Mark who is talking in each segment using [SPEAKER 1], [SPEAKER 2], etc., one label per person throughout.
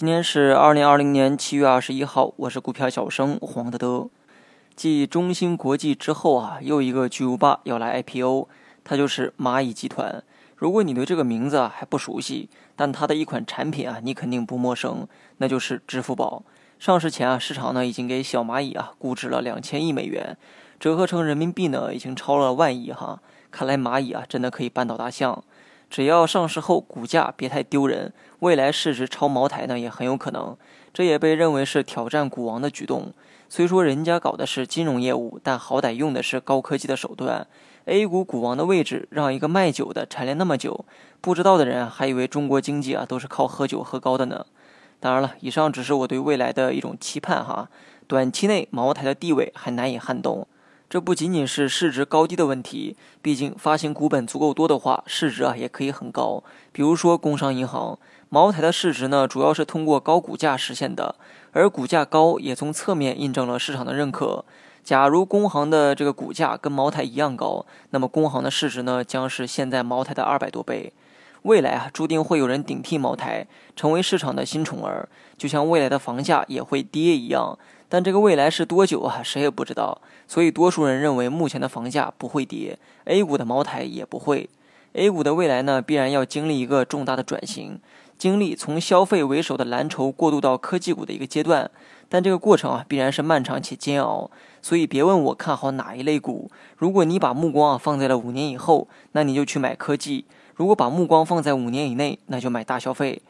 [SPEAKER 1] 今天是二零二零年七月二十一号，我是股票小生黄德德。继中芯国际之后啊，又一个巨无霸要来 IPO，它就是蚂蚁集团。如果你对这个名字啊还不熟悉，但它的一款产品啊你肯定不陌生，那就是支付宝。上市前啊，市场呢已经给小蚂蚁啊估值了两千亿美元，折合成人民币呢已经超了万亿哈。看来蚂蚁啊真的可以扳倒大象。只要上市后股价别太丢人，未来市值超茅台呢也很有可能。这也被认为是挑战股王的举动。虽说人家搞的是金融业务，但好歹用的是高科技的手段。A 股股王的位置让一个卖酒的蝉联那么久，不知道的人还以为中国经济啊都是靠喝酒喝高的呢。当然了，以上只是我对未来的一种期盼哈。短期内茅台的地位还难以撼动。这不仅仅是市值高低的问题，毕竟发行股本足够多的话，市值啊也可以很高。比如说工商银行，茅台的市值呢，主要是通过高股价实现的，而股价高也从侧面印证了市场的认可。假如工行的这个股价跟茅台一样高，那么工行的市值呢，将是现在茅台的二百多倍。未来啊，注定会有人顶替茅台，成为市场的新宠儿，就像未来的房价也会跌一样。但这个未来是多久啊？谁也不知道。所以多数人认为目前的房价不会跌，A 股的茅台也不会。A 股的未来呢，必然要经历一个重大的转型，经历从消费为首的蓝筹过渡到科技股的一个阶段。但这个过程啊，必然是漫长且煎熬。所以别问我看好哪一类股，如果你把目光啊放在了五年以后，那你就去买科技；如果把目光放在五年以内，那就买大消费。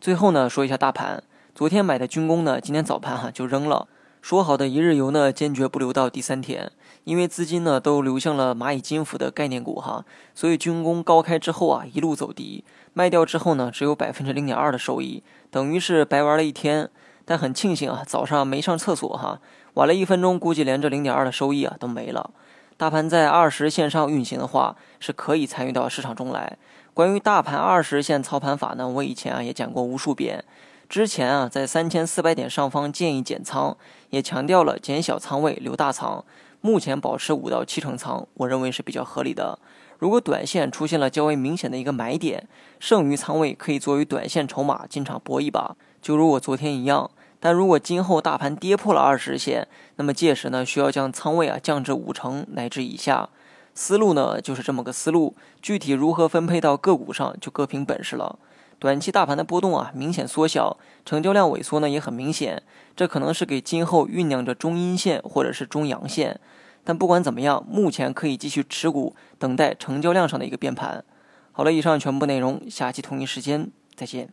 [SPEAKER 1] 最后呢，说一下大盘，昨天买的军工呢，今天早盘哈就扔了。说好的一日游呢，坚决不留到第三天，因为资金呢都流向了蚂蚁金服的概念股哈，所以军工高开之后啊一路走低，卖掉之后呢只有百分之零点二的收益，等于是白玩了一天。但很庆幸啊，早上没上厕所哈，晚了一分钟，估计连这零点二的收益啊都没了。大盘在二十线上运行的话，是可以参与到市场中来。关于大盘二十线操盘法呢，我以前啊也讲过无数遍。之前啊，在三千四百点上方建议减仓，也强调了减小仓位留大仓。目前保持五到七成仓，我认为是比较合理的。如果短线出现了较为明显的一个买点，剩余仓位可以作为短线筹码进场搏一把，就如我昨天一样。但如果今后大盘跌破了二十线，那么届时呢，需要将仓位啊降至五成乃至以下。思路呢就是这么个思路，具体如何分配到个股上，就各凭本事了。短期大盘的波动啊，明显缩小，成交量萎缩呢也很明显，这可能是给今后酝酿着中阴线或者是中阳线。但不管怎么样，目前可以继续持股，等待成交量上的一个变盘。好了，以上全部内容，下期同一时间再见。